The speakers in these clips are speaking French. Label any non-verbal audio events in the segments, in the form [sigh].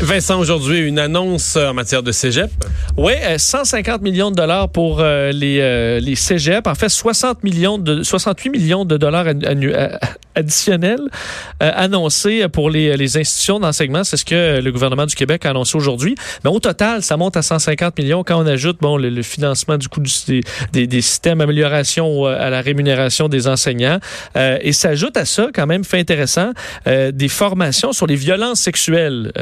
Vincent, aujourd'hui, une annonce en matière de cégep. Oui, 150 millions de dollars pour euh, les, euh, les cégeps. En fait, 60 millions de, 68 millions de dollars [laughs] additionnels euh, annoncés pour les, les institutions d'enseignement. C'est ce que le gouvernement du Québec a annoncé aujourd'hui. Mais au total, ça monte à 150 millions quand on ajoute bon, le, financement du coût du, des, des, systèmes d'amélioration à la rémunération des enseignants. et s'ajoute à ça, quand même, fait intéressant, des formations sur les violences sexuelles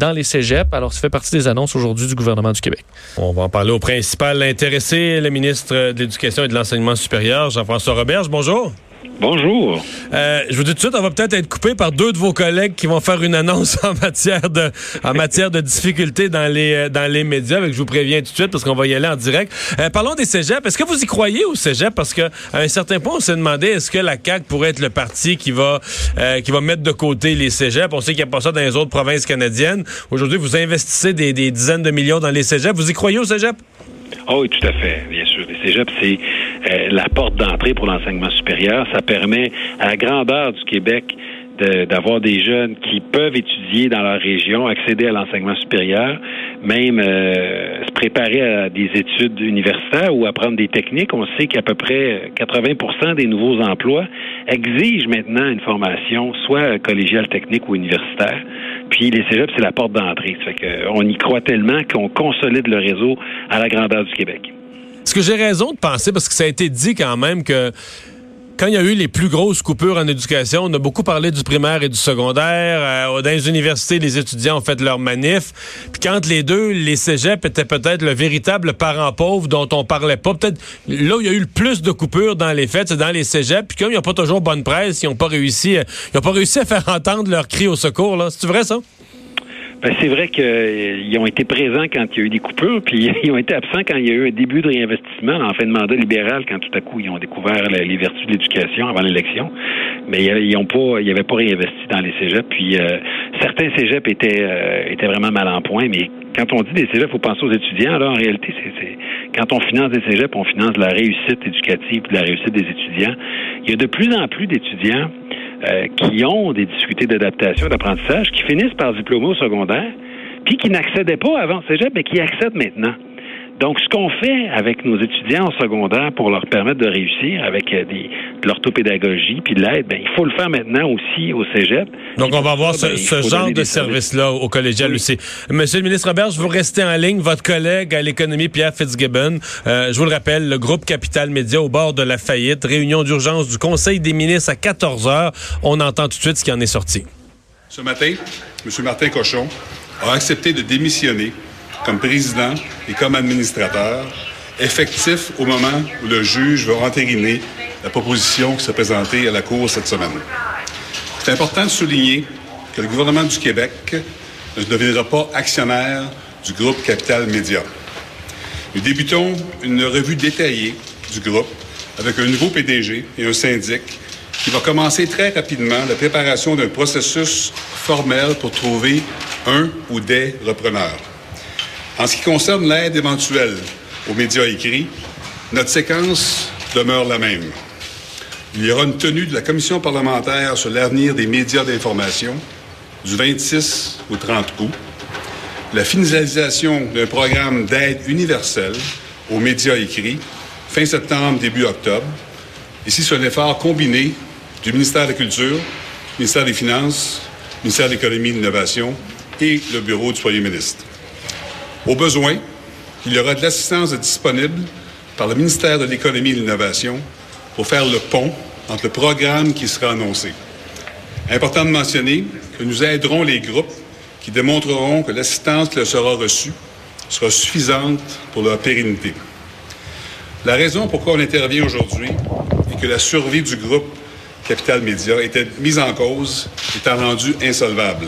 dans les cégeps. Alors, ça fait partie des annonces aujourd'hui du gouvernement du Québec. On va en parler au principal intéressé, le ministre de l'Éducation et de l'Enseignement supérieur, Jean-François Roberge. Bonjour. Bonjour. Euh, je vous dis tout de suite, on va peut-être être coupé par deux de vos collègues qui vont faire une annonce [laughs] en matière de, difficultés dans les, euh, médias. je vous préviens tout de suite parce qu'on va y aller en direct. Euh, parlons des cégeps. Est-ce que vous y croyez au cégep? Parce qu'à un certain point, on s'est demandé est-ce que la CAQ pourrait être le parti qui va, mettre de côté les cégeps? On sait qu'il n'y a pas ça dans les autres provinces canadiennes. Aujourd'hui, vous investissez des, des dizaines de millions dans les cégeps. Vous y croyez au cégep? Oh oui, tout à fait, bien sûr. Les cégeps, c'est euh, la porte d'entrée pour l'enseignement supérieur. Ça permet à la grandeur du Québec d'avoir des jeunes qui peuvent étudier dans leur région, accéder à l'enseignement supérieur, même euh, se préparer à des études universitaires ou apprendre des techniques. On sait qu'à peu près 80% des nouveaux emplois exigent maintenant une formation, soit collégiale technique ou universitaire. Puis les cégeps, c'est la porte d'entrée. Qu'on y croit tellement qu'on consolide le réseau à la grandeur du Québec. Est-ce que j'ai raison de penser, parce que ça a été dit quand même que quand il y a eu les plus grosses coupures en éducation, on a beaucoup parlé du primaire et du secondaire. Euh, dans les universités, les étudiants ont fait leur manif. Puis quand les deux, les cégeps étaient peut-être le véritable parent pauvre dont on parlait pas. Peut-être là où il y a eu le plus de coupures dans les fêtes, c'est dans les cégeps. Puis comme ils n'ont pas toujours bonne presse, ils n'ont pas réussi, ils ont pas réussi à faire [laughs] entendre leur cri au secours. Là, c'est vrai ça? Ben, c'est vrai qu'ils euh, ont été présents quand il y a eu des coupures, puis [laughs] ils ont été absents quand il y a eu un début de réinvestissement en fin de mandat libéral, quand tout à coup ils ont découvert les vertus de l'éducation avant l'élection. Mais ils ont pas, ils n'avaient pas réinvesti dans les cégeps. Puis euh, certains cégeps étaient euh, étaient vraiment mal en point. Mais quand on dit des cégeps, il faut penser aux étudiants. Alors en réalité, c'est quand on finance des cégeps, on finance la réussite éducative, la réussite des étudiants. Il y a de plus en plus d'étudiants euh, qui ont des difficultés d'adaptation, d'apprentissage, qui finissent par diplôme au secondaire, puis qui n'accédaient pas avant le cégep, mais qui accèdent maintenant. Donc, ce qu'on fait avec nos étudiants en secondaire pour leur permettre de réussir avec euh, des, de l'orthopédagogie puis de l'aide, ben, il faut le faire maintenant aussi au cégep. Donc, on va avoir ce, ben, genre de service-là au collégial aussi. Monsieur le ministre Robert, je vous restez en ligne. Votre collègue à l'économie, Pierre Fitzgibbon, euh, je vous le rappelle, le groupe Capital Média au bord de la faillite, réunion d'urgence du Conseil des ministres à 14 heures. On entend tout de suite ce qui en est sorti. Ce matin, M. Martin Cochon a accepté de démissionner comme président et comme administrateur, effectif au moment où le juge va entériner la proposition qui s'est présentée à la Cour cette semaine. C'est important de souligner que le gouvernement du Québec ne deviendra pas actionnaire du groupe Capital Média. Nous débutons une revue détaillée du groupe avec un nouveau PDG et un syndic qui va commencer très rapidement la préparation d'un processus formel pour trouver un ou des repreneurs. En ce qui concerne l'aide éventuelle aux médias écrits, notre séquence demeure la même. Il y aura une tenue de la commission parlementaire sur l'avenir des médias d'information du 26 au 30 août, la finalisation d'un programme d'aide universelle aux médias écrits fin septembre, début octobre. Ici, c'est un effort combiné du ministère de la Culture, ministère des Finances, ministère de l'Économie et de l'Innovation et le Bureau du Premier ministre. Au besoin, il y aura de l'assistance disponible par le ministère de l'Économie et de l'Innovation pour faire le pont entre le programme qui sera annoncé. Important de mentionner que nous aiderons les groupes qui démontreront que l'assistance qui leur sera reçue sera suffisante pour leur pérennité. La raison pourquoi on intervient aujourd'hui est que la survie du groupe Capital Média était mise en cause, étant rendue insolvable.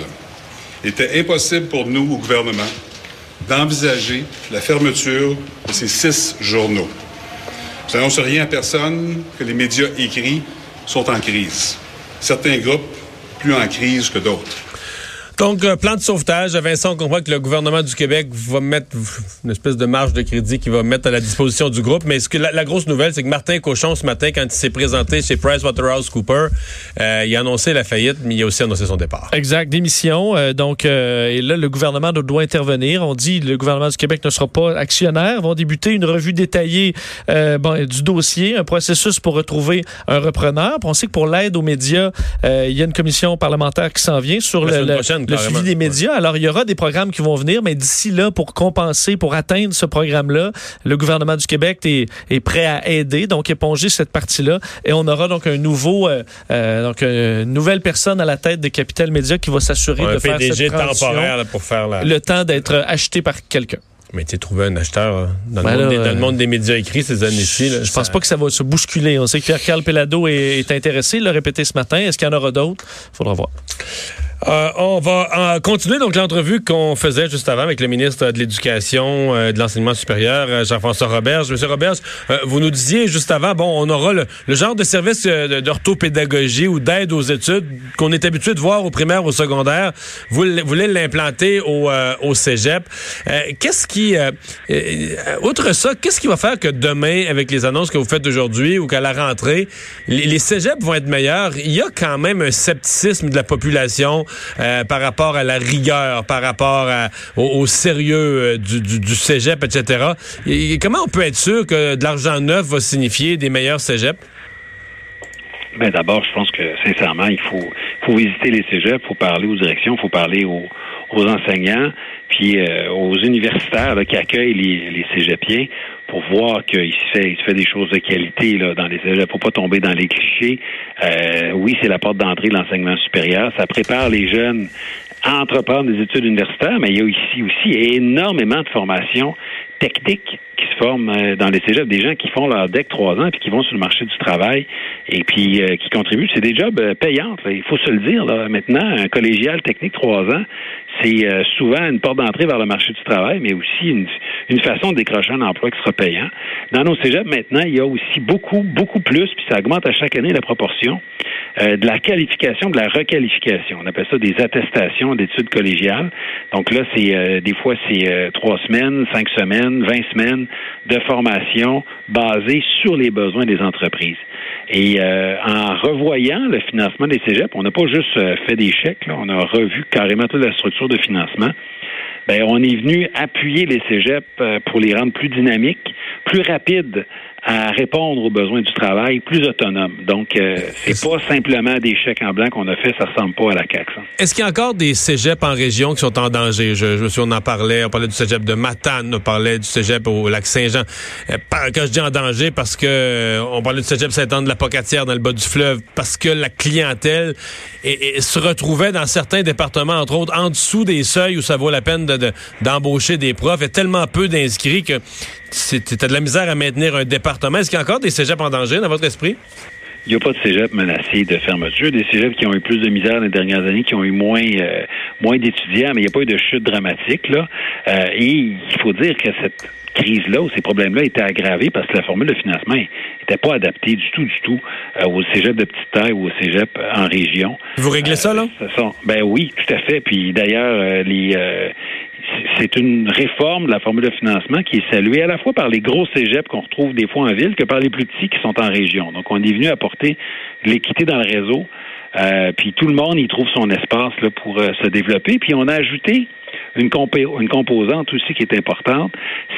Il était impossible pour nous, au gouvernement, d'envisager la fermeture de ces six journaux. Je n'annonce rien à personne que les médias écrits sont en crise. Certains groupes plus en crise que d'autres. Donc, euh, plan de sauvetage. Vincent, on comprend que le gouvernement du Québec va mettre une espèce de marge de crédit qu'il va mettre à la disposition du groupe. Mais ce que la, grosse nouvelle, c'est que Martin Cochon, ce matin, quand il s'est présenté chez PricewaterhouseCoopers, euh, il a annoncé la faillite, mais il a aussi annoncé son départ. Exact, démission. Euh, donc, euh, et là, le gouvernement doit intervenir. On dit le gouvernement du Québec ne sera pas actionnaire. Vont débuter une revue détaillée bon, du dossier, un processus pour retrouver un repreneur. Puis on sait que pour l'aide aux médias, il y a une commission parlementaire qui s'en vient sur le, le suivi des médias. Alors, il y aura des programmes qui vont venir, mais d'ici là, pour compenser, pour atteindre ce programme-là, le gouvernement du Québec est, est, prêt à aider, donc éponger cette partie-là. Et on aura donc un nouveau, euh, euh donc une nouvelle personne à la tête de Capital Média qui va s'assurer de faire cette temporaire pour faire la... le temps d'être acheté par quelqu'un. Mais tu trouver un acheteur hein, dans, le, monde des, médias écrits ces années-ci. Je pense pas que ça va se bousculer. On sait que Pierre-Carl Pelado est, est, intéressé. Il l'a répété ce matin. Est-ce qu'il y en aura d'autres? Faudra voir. Euh, on va euh, continuer donc l'entrevue qu'on faisait juste avant avec le ministre de l'Éducation, euh, de l'Enseignement supérieur, Jean-François Roberge. Monsieur Roberge, vous nous disiez juste avant, bon, on aura le, genre de service d'orthopédagogie ou d'aide aux études qu'on est habitué de voir au primaire, au secondaire. Vous, voulez l'implanter au, au cégep. qu'est-ce qui, outre ça, qu'est-ce qui va faire que demain, avec les annonces que vous faites aujourd'hui ou qu'à la rentrée, les, les cégeps vont être meilleurs? Il y a quand même un scepticisme de la population euh, par rapport à la rigueur, par rapport au, sérieux euh, du, cégep, etc. Et, comment on peut être sûr que de l'argent neuf va signifier des meilleurs cégeps? Ben d'abord, je pense que sincèrement, il faut, visiter les cégeps, faut parler aux directions, faut parler aux, enseignants, puis euh, aux universitaires qui accueillent les, les cégepiens pour voir qu'il se fait, il fait des choses de qualité là, dans les cégeps. Faut pas tomber dans les clichés. Euh, oui, c'est la porte d'entrée de l'enseignement supérieur. Ça prépare les jeunes à entreprendre des études universitaires, mais il y a ici aussi énormément de formations techniques se euh, dans les cégeps, des gens qui font leur DEC trois ans puis qui vont sur le marché du travail et puis euh, qui contribuent. C'est des jobs euh, payants. Il faut se le dire. Là. Maintenant, un collégial technique trois ans, c'est souvent une porte d'entrée vers le marché du travail, mais aussi une, façon de décrocher un emploi qui sera payant. Dans nos cégeps, maintenant, il y a aussi beaucoup, beaucoup plus, puis ça augmente à chaque année la proportion, de la qualification, de la requalification. On appelle ça des attestations d'études collégiales. Donc là, c'est des fois c'est trois semaines, cinq semaines, vingt semaines de formation basée sur les besoins des entreprises. Et euh, en revoyant le financement des cégeps, on n'a pas juste euh, fait des chèques, on a revu carrément toute la structure de financement. Ben, on est venu appuyer les cégeps euh, pour les rendre plus dynamiques, plus rapides à répondre aux besoins du travail plus autonome. Donc, euh, c'est pas simplement des chèques en blanc qu'on a fait, ça ressemble pas à la CAQ. Est-ce qu'il y a encore des cégeps en région qui sont en danger? Je, je me souviens, on en parlait, on parlait du cégep de Matane, on parlait du cégep au lac Saint-Jean. Euh, quand je dis en danger, parce que euh, on parlait du cégep Saint-Anne de la Pocatière dans le bas du fleuve, parce que la clientèle se retrouvait dans certains départements, entre autres, en dessous des seuils où ça vaut la peine d'embaucher des profs. Il y a tellement peu d'inscrits que c'était de la misère à maintenir un département. Est-ce qu'il y a encore des cégeps en danger dans votre esprit? Il n'y a pas de cégep menacé de fermeture. Des cégeps qui ont eu plus de misère les dernières années, qui ont eu moins euh, moins d'étudiants, mais il n'y a pas eu de chute dramatique. Là. Euh, et il faut dire que cette crise-là ou ces problèmes-là étaient aggravés parce que la formule de financement n'était pas adaptée du tout, du tout euh, aux cégeps de petite taille ou aux cégeps en région. Vous réglez ça, là? ben oui, tout à fait. Puis d'ailleurs, les c'est une réforme de la formule de financement qui est saluée à la fois par les gros cégeps qu'on retrouve des fois en ville que par les plus petits qui sont en région. Donc, on est venu apporter l'équité dans le réseau. Euh, puis tout le monde y trouve son espace pour euh, se développer. Puis on a ajouté une, une composante aussi qui est importante,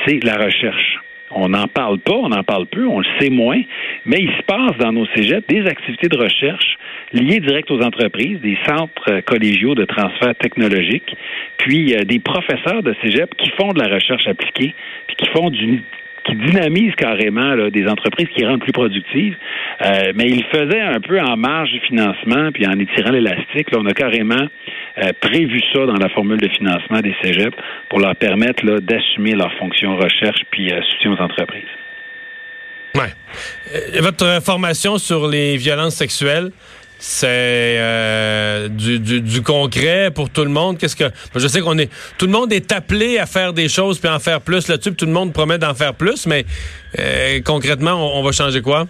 c'est la recherche. On n'en parle pas, on en parle peu, on le sait moins, mais il se passe dans nos cégeps des activités de recherche liées direct aux entreprises, des centres euh, collégiaux de transfert technologique, puis des professeurs de cégep qui font de la recherche appliquée, puis qui font du qui dynamise carrément des entreprises qui rendent plus productives. Euh, mais il faisait un peu en marge du financement, puis en étirant l'élastique. on a carrément euh, prévu ça dans la formule de financement des cégeps pour leur permettre d'assumer leurs fonctions recherche puis euh, soutien aux entreprises. Ouais. votre formation sur les violences sexuelles, c'est euh, du, du, concret pour tout le monde. Qu'est-ce que je sais qu'on est tout le monde est appelé à faire des choses puis en faire plus là-dessus. Tout le monde promet d'en faire plus, mais euh, concrètement, on, va changer quoi?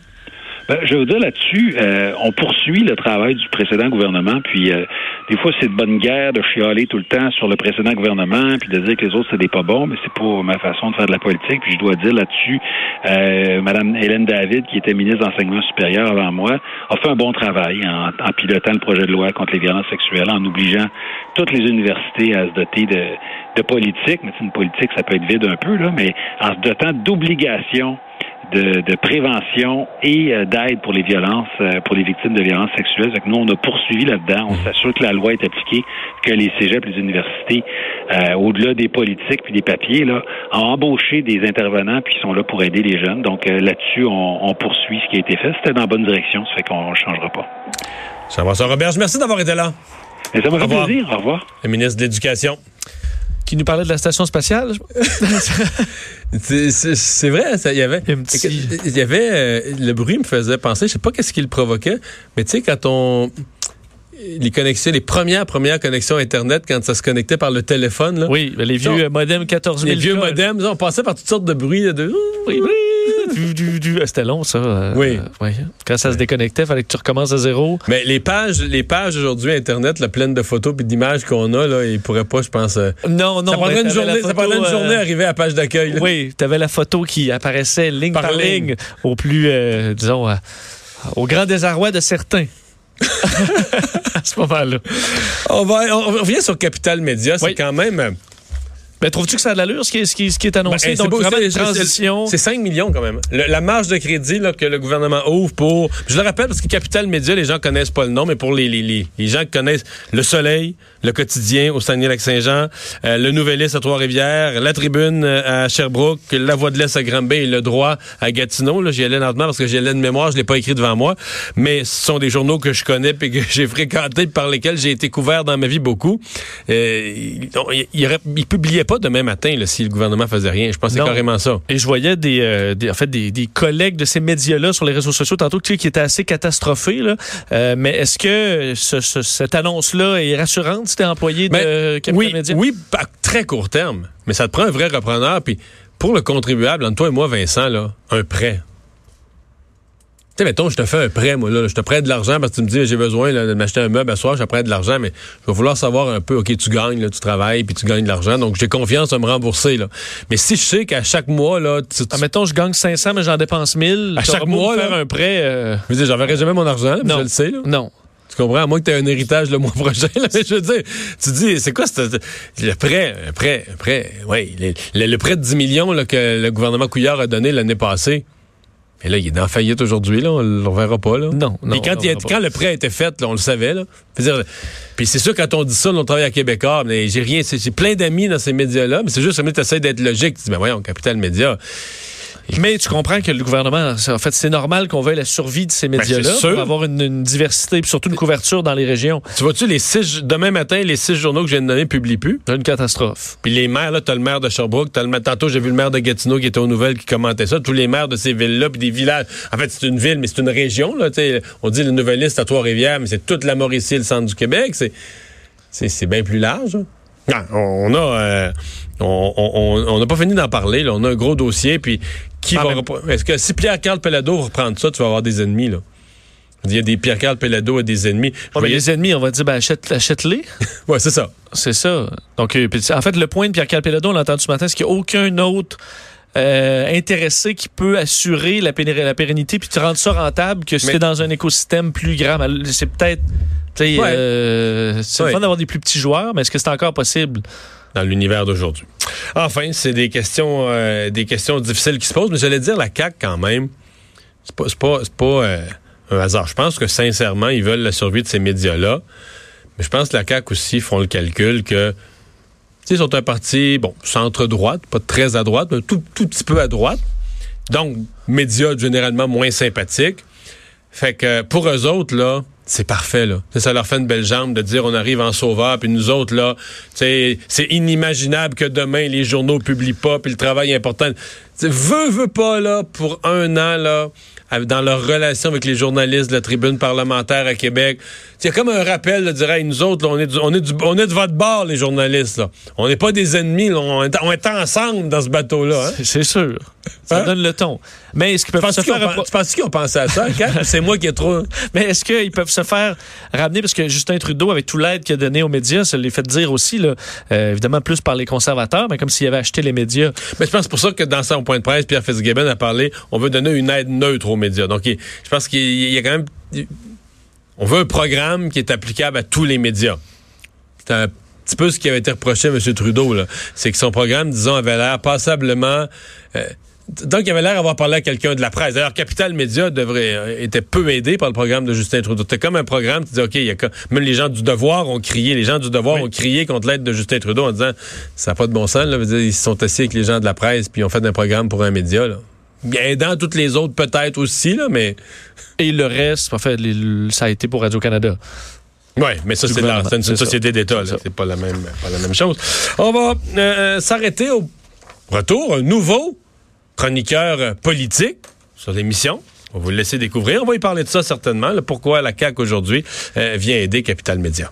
Ben, je veux dire là-dessus, euh, on poursuit le travail du précédent gouvernement, puis euh, des fois c'est de bonne guerre de chialer tout le temps sur le précédent gouvernement, puis de dire que les autres c'est pas bons, mais c'est pas ma façon de faire de la politique. Puis je dois dire là-dessus, euh, Madame Hélène David, qui était ministre d'enseignement supérieur avant moi, a fait un bon travail en, en pilotant le projet de loi contre les violences sexuelles, en obligeant toutes les universités à se doter de, de politique. Mais une politique, ça peut être vide un peu là, mais en se dotant d'obligations de, de, prévention et euh, d'aide pour les violences, euh, pour les victimes de violences sexuelles. Donc, nous, on a poursuivi là-dedans. On s'assure que la loi est appliquée, que les cégeps, les universités, euh, au-delà des politiques puis des papiers, là, ont embauché des intervenants puis sont là pour aider les jeunes. Donc, là-dessus, on, on, poursuit ce qui a été fait. C'était dans la bonne direction. Ça fait qu'on ne changera pas. Ça va, ça, Robert. Merci d'avoir été là. Et ça m'a fait plaisir. Au revoir. Le ministre de l'Éducation qui nous parlait de la station spatiale. [laughs] c'est vrai, il y avait, il y avait euh, le bruit me faisait penser, je sais pas qu'est-ce qui le provoquait, mais tu sais quand on les connexions, les premières premières connexions internet quand ça se connectait par le téléphone là. Oui, les vieux modems 14 000. Les vieux modems, on passait par toutes sortes de bruits de oui, oui. C'était long, ça. Euh, oui. Euh, Quand ça se déconnectait, il fallait que tu recommences à zéro. Mais les pages, les pages aujourd'hui Internet, là, pleines de photos et d'images qu'on a, là, ils pourraient pas, je pense. Euh, non, non. Ça prendrait une journée, photo, ça prendrait une journée à arriver à la page d'accueil. Oui, tu avais la photo qui apparaissait ligne par, ligne. au plus, disons, au grand désarroi de certains. [laughs] [laughs] à ce moment-là. On, va, on revient sur Capital Média. C'est quand même ben, trouves-tu que ça a de l'allure, ce qui, est, ce, qui, ce qui est annoncé? Ben, vraiment une transition. C'est 5 millions quand même. la marge de crédit là, que le gouvernement ouvre pour... Je le rappelle parce que Capital Média, les gens connaissent pas le nom, mais pour les, les, les, gens qui connaissent Le Soleil, Le Quotidien au Saguenay-Lac-Saint-Jean, euh, Le Nouvelliste à Trois-Rivières, La Tribune euh, à Sherbrooke, La Voix de l'Est à Granby et Le Droit à Gatineau. J'y allais lentement parce que j'ai de mémoire, je l'ai pas écrit devant moi, mais ce sont des journaux que je connais et que [laughs] j'ai fréquentés par lesquels j'ai été couvert dans ma vie beaucoup. Euh, il, il, il publiait pas demain matin là, si le gouvernement faisait rien. Je c'est carrément ça. Et je voyais des, euh, en fait, des, des, collègues de ces médias-là sur les réseaux sociaux tantôt qui étaient assez catastrophés. Là. Euh, mais est-ce que ce, ce, cette annonce-là est rassurante si tu es employé de Capital oui, Média? Oui, à très court terme. Mais ça te prend un vrai repreneur. Puis pour le contribuable, entre toi et moi, Vincent, là, un prêt tu sais, mettons, je te fais un prêt, moi, là. Je te prête de l'argent parce que tu me dis, j'ai besoin de m'acheter un meuble à soir, je te prête de l'argent, mais je vais vouloir savoir un peu, OK, tu gagnes, là, tu travailles, puis tu gagnes de l'argent, donc j'ai confiance à me rembourser, là. Mais si je sais qu'à chaque mois, là, tu, ah, mettons, je gagne 500, mais j'en dépense 1000. À chaque mois, faire un prêt. Euh... Je veux dire, j'enverrai jamais mon argent, là, non. je le sais, là. Non. Tu comprends? À moins que tu aies un héritage le mois [laughs] prochain. Là, mais je veux dire, tu dis, c'est quoi le prêt? Le prêt, le prêt, oui. Le, le, prêt de 10 millions là, que le gouvernement Couillard a donné l'année passée. Et là, il est dans faillite aujourd'hui, là. On le verra pas, là. Non, non. Et quand, il quand le prêt a été fait, là, on le savait, là. Puis c'est sûr, quand on dit ça, on travaille à Québécois, mais j'ai rien, j'ai plein d'amis dans ces médias-là, mais c'est juste, que tu essaies d'être logique. Tu dis, ben voyons, Capital Média. Mais tu comprends que le gouvernement, en fait, c'est normal qu'on veuille la survie de ces ben, médias-là pour avoir une, une diversité et surtout une couverture dans les régions. Tu vois-tu, les six, demain matin, les six journaux que je viens de donner publient plus. C'est une catastrophe. Puis les maires, là, t'as le maire de Sherbrooke, t'as le, tantôt, j'ai vu le maire de Gatineau qui était aux nouvelles qui commentait ça. Tous les maires de ces villes-là, puis des villages. En fait, c'est une ville, mais c'est une région, là, On dit le Nouvelliste à Trois-Rivières, mais c'est toute la Mauricie, le centre du Québec. C'est, c'est, bien plus large. Non, on a, euh, on n'a pas fini d'en parler. Là. On a un gros dossier, puis qui ah, va Est-ce que si Pierre-Carl Pelado reprend ça, tu vas avoir des ennemis, là? Il y a des Pierre-Carl Pelado et des ennemis. Les ennemis, on va dire, ben, achète, achète-les. [laughs] oui, c'est ça. C'est ça. Donc, euh, en fait, le point de Pierre-Carl Pelado, on l'a entendu ce matin, c'est qu'il n'y a aucun autre euh, intéressé qui peut assurer la, la pérennité puis te rendre ça rentable que si tu dans un écosystème plus grand. C'est peut-être. Ouais. Euh, c'est fun d'avoir des plus petits joueurs, mais est-ce que c'est encore possible? Dans l'univers d'aujourd'hui. Enfin, c'est des questions euh, des questions difficiles qui se posent, mais j'allais dire la CAQ quand même. C'est pas, pas, pas euh, un hasard. Je pense que sincèrement, ils veulent la survie de ces médias-là. Mais je pense que la CAQ aussi font le calcul que ils sont un parti, bon, centre-droite, pas très à droite, mais tout, tout petit peu à droite. Donc, médias généralement moins sympathiques. Fait que pour eux autres, là, c'est parfait, là. Ça leur fait une belle jambe de dire on arrive en sauveur, puis nous autres, là, c'est inimaginable que demain les journaux publient pas, puis le travail est important. T'sais, veux, veux pas, là, pour un an, là, dans leur relation avec les journalistes de la tribune parlementaire à Québec. A comme un rappel de dire, hey, nous autres, là, on, est du, on, est du, on est de votre bord, les journalistes. Là. On n'est pas des ennemis, là, on, est, on, est, ensemble dans ce bateau-là. Hein? C'est sûr. Ça hein? donne le ton. Mais est-ce qu'ils peuvent se faire... Tu penses qu'ils ont pensé à ça, [laughs] C'est moi qui ai trop... Mais est-ce qu'ils peuvent se faire ramener, parce que Justin Trudeau, avec tout l'aide qu'il a donné aux médias, ça les fait dire aussi, là, euh, évidemment plus par les conservateurs, mais comme s'il avait acheté les médias. Mais je pense pour ça que dans son point de presse, Pierre Fitzgibbon a parlé, on veut donner une aide neutre aux médias. Donc, je pense qu'il y a quand même... On veut un programme qui est applicable à tous les médias. C'est un petit peu ce qui avait été reproché à M. Trudeau. C'est que son programme, disons, avait l'air passablement... Euh, donc, il avait l'air d'avoir parlé à quelqu'un de la presse. D'ailleurs, Capital Média devrait, euh, était peu aidé par le programme de Justin Trudeau. C'était comme un programme qui disait, OK, il y a, même les gens du devoir ont crié, les gens du devoir ont crié contre l'aide de Justin Trudeau en disant, ça n'a pas de bon sens. Là. Ils se sont assis avec les gens de la presse, puis ils ont fait un programme pour un média. Là. Bien aidant toutes les autres peut-être aussi, là, mais... Et le reste, en fait, ça a été pour Radio-Canada. Oui, mais ça, c'est une, société d'État. C'est pas la, même, pas la même chose. On va euh, s'arrêter au retour. Un nouveau chroniqueur politique sur l'émission. On va vous le laisser découvrir. On va y parler de ça certainement. pourquoi la CAQ aujourd'hui euh, vient aider Capital Média.